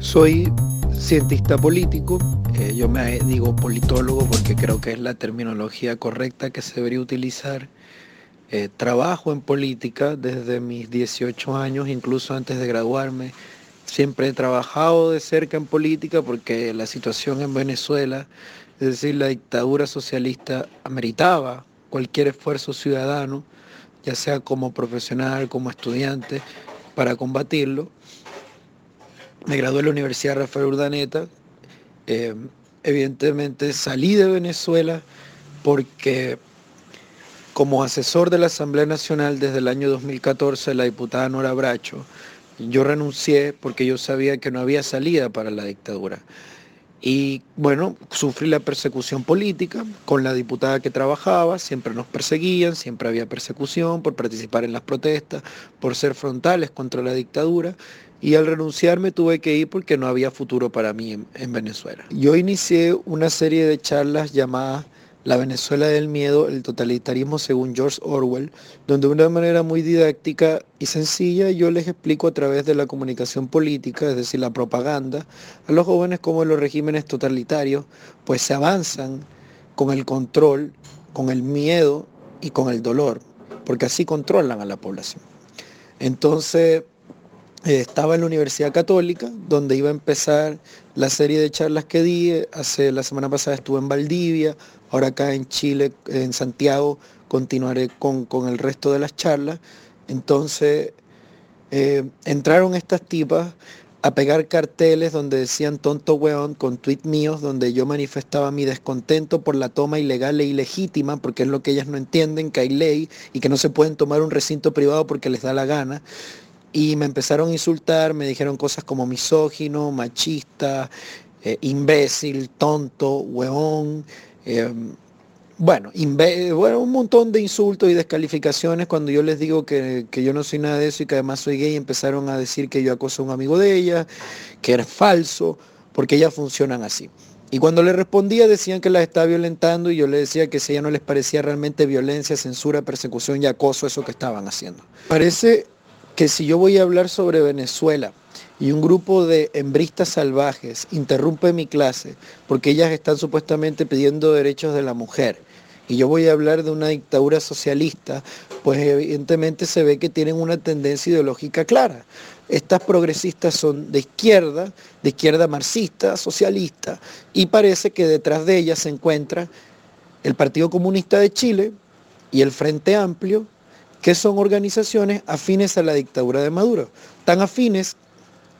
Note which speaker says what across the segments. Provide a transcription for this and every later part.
Speaker 1: Soy cientista político, eh, yo me digo politólogo porque creo que es la terminología correcta que se debería utilizar. Eh, trabajo en política desde mis 18 años, incluso antes de graduarme. Siempre he trabajado de cerca en política porque la situación en Venezuela, es decir, la dictadura socialista ameritaba cualquier esfuerzo ciudadano, ya sea como profesional, como estudiante, para combatirlo. Me gradué en la Universidad Rafael Urdaneta. Eh, evidentemente salí de Venezuela porque como asesor de la Asamblea Nacional desde el año 2014, la diputada Nora Bracho, yo renuncié porque yo sabía que no había salida para la dictadura. Y bueno, sufrí la persecución política con la diputada que trabajaba, siempre nos perseguían, siempre había persecución por participar en las protestas, por ser frontales contra la dictadura. Y al renunciar me tuve que ir porque no había futuro para mí en, en Venezuela. Yo inicié una serie de charlas llamadas la Venezuela del miedo, el totalitarismo según George Orwell, donde de una manera muy didáctica y sencilla yo les explico a través de la comunicación política, es decir, la propaganda, a los jóvenes cómo los regímenes totalitarios pues se avanzan con el control, con el miedo y con el dolor, porque así controlan a la población. Entonces, eh, estaba en la Universidad Católica, donde iba a empezar la serie de charlas que di. Hace la semana pasada estuve en Valdivia, ahora acá en Chile, en Santiago, continuaré con, el resto de las charlas. Entonces, eh, entraron estas tipas a pegar carteles donde decían tonto weón con tweets míos donde yo manifestaba mi descontento por la toma ilegal e ilegítima, porque es lo que ellas no entienden, que hay ley y que no se pueden tomar un recinto privado porque les da la gana y me empezaron a insultar, me dijeron cosas como misógino, machista, eh, imbécil, tonto, hueón, eh, bueno, bueno, un montón de insultos y descalificaciones cuando yo les digo que, que, yo no soy nada de eso y que además soy gay, empezaron a decir que yo acoso a un amigo de ella, que era falso, porque ellas funcionan así. Y cuando le respondía decían que las estaba violentando y yo le decía que si a ella no les parecía realmente violencia, censura, persecución y acoso eso que estaban haciendo. Parece que si yo voy a hablar sobre Venezuela y un grupo de hembristas salvajes interrumpe mi clase porque ellas están supuestamente pidiendo derechos de la mujer y yo voy a hablar de una dictadura socialista, pues evidentemente se ve que tienen una tendencia ideológica clara. Estas progresistas son de izquierda, de izquierda marxista, socialista, y parece que detrás de ellas se encuentra el Partido Comunista de Chile y el Frente Amplio que son organizaciones afines a la dictadura de Maduro, tan afines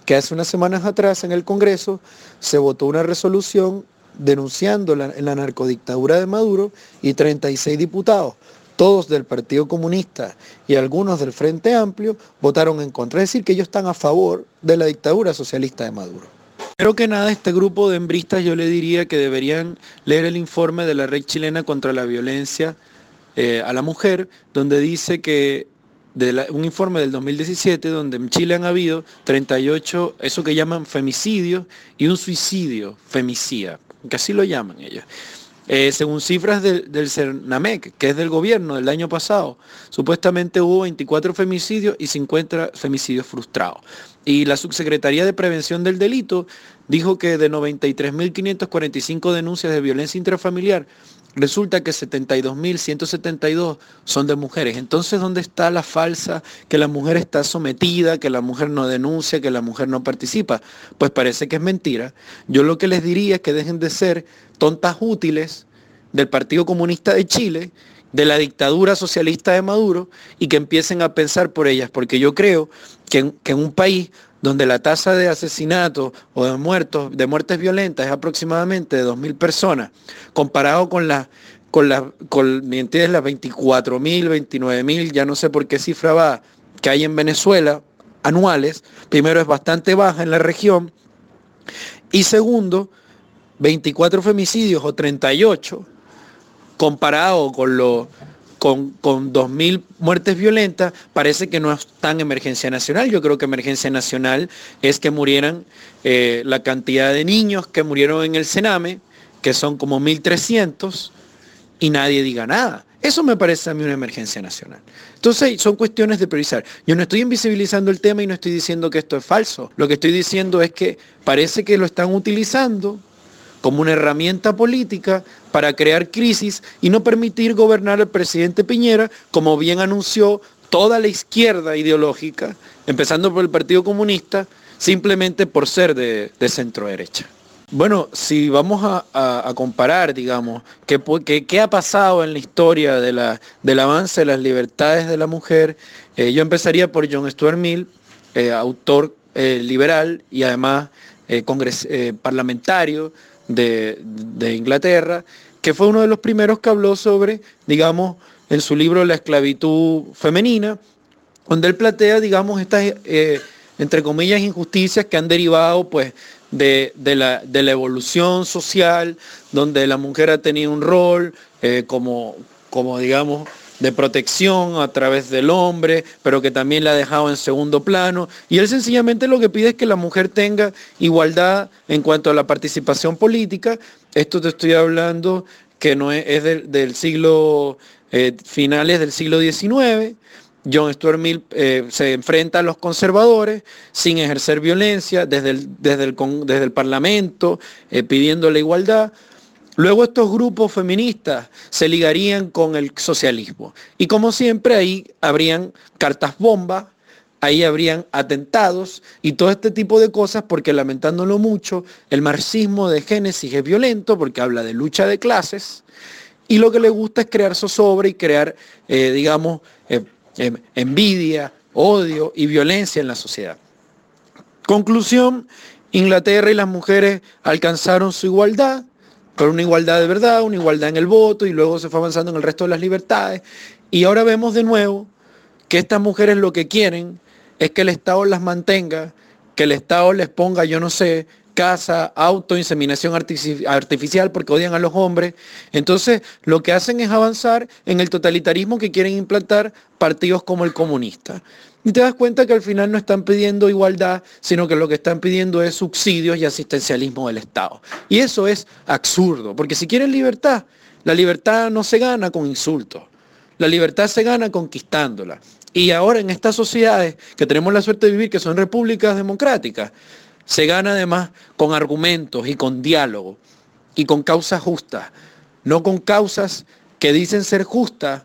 Speaker 1: que hace unas semanas atrás en el Congreso se votó una resolución denunciando la, la narcodictadura de Maduro y 36 diputados, todos del Partido Comunista y algunos del Frente Amplio, votaron en contra. Es decir, que ellos están a favor de la dictadura socialista de Maduro. Creo que nada, este grupo de hembristas yo le diría que deberían leer el informe de la Red Chilena contra la Violencia eh, a la mujer, donde dice que de un informe del 2017 donde en Chile han habido 38, eso que llaman femicidios y un suicidio, femicida, que así lo llaman ellos. Eh, según cifras del CERNAMEC, que es del gobierno del año pasado, supuestamente hubo 24 femicidios y 50 femicidios frustrados. Y la Subsecretaría de Prevención del Delito dijo que de 93.545 denuncias de violencia intrafamiliar, Resulta que 72.172 son de mujeres. Entonces, ¿dónde está la falsa que la mujer está sometida, que la mujer no denuncia, que la mujer no participa? Pues parece que es mentira. Yo lo que les diría es que dejen de ser tontas útiles del Partido Comunista de Chile, de la dictadura socialista de Maduro y que empiecen a pensar por ellas, porque yo creo que en, un país donde la tasa de asesinatos o de muertos, de muertes violentas es aproximadamente de 2.000 personas, comparado con las con la, con, las 24.000, 29.000, ya no sé por qué cifra va, que hay en Venezuela anuales, primero es bastante baja en la región, y segundo, 24 femicidios o 38, comparado con lo con, con 2.000 muertes violentas, parece que no es tan emergencia nacional. Yo creo que emergencia nacional es que murieran eh, la cantidad de niños que murieron en el Sename, que son como 1.300, y nadie diga nada. Eso me parece a mí una emergencia nacional. Entonces son cuestiones de priorizar. Yo no estoy invisibilizando el tema y no estoy diciendo que esto es falso. Lo que estoy diciendo es que parece que lo están utilizando como una herramienta política para crear crisis y no permitir gobernar al presidente Piñera, como bien anunció toda la izquierda ideológica, empezando por el Partido Comunista, simplemente por ser de, centro derecha. Bueno, si vamos a, comparar, digamos, qué, ha pasado en la historia de del avance de las libertades de la mujer, eh, yo empezaría por John Stuart Mill, eh, autor eh, liberal y además parlamentario de, Inglaterra, que fue uno de los primeros que habló sobre, digamos, en su libro La esclavitud femenina, donde él plantea, digamos, estas, entre comillas, injusticias que han derivado, pues, de, la, de, la, evolución social, donde la mujer ha tenido un rol eh, como, como, digamos, de protección a través del hombre, pero que también la ha dejado en segundo plano. Y él sencillamente lo que pide es que la mujer tenga igualdad en cuanto a la participación política. Esto te estoy hablando que no es, del, siglo, eh, finales del siglo XIX. John Stuart Mill eh, se enfrenta a los conservadores sin ejercer violencia desde el, desde el, desde el Parlamento, eh, pidiendo la igualdad. Luego estos grupos feministas se ligarían con el socialismo. Y como siempre ahí habrían cartas bombas, ahí habrían atentados y todo este tipo de cosas porque lamentándolo mucho, el marxismo de Génesis es violento porque habla de lucha de clases y lo que le gusta es crear zozobra y crear, eh, digamos, Em, envidia, odio y violencia en la sociedad. Conclusión, Inglaterra y las mujeres alcanzaron su igualdad, pero una igualdad de verdad, una igualdad en el voto y luego se fue avanzando en el resto de las libertades. Y ahora vemos de nuevo que estas mujeres lo que quieren es que el Estado las mantenga, que el Estado les ponga, yo no sé, casa, auto, inseminación artificial porque odian a los hombres. Entonces, lo que hacen es avanzar en el totalitarismo que quieren implantar partidos como el comunista. Y te das cuenta que al final no están pidiendo igualdad, sino que lo que están pidiendo es subsidios y asistencialismo del Estado. Y eso es absurdo, porque si quieren libertad, la libertad no se gana con insultos. La libertad se gana conquistándola. Y ahora en estas sociedades que tenemos la suerte de vivir, que son repúblicas democráticas, se gana además con argumentos y con diálogo y con causas justas, no con causas que dicen ser justas.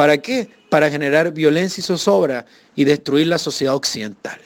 Speaker 1: ¿Para qué? Para generar violencia y zozobra y destruir la sociedad occidental.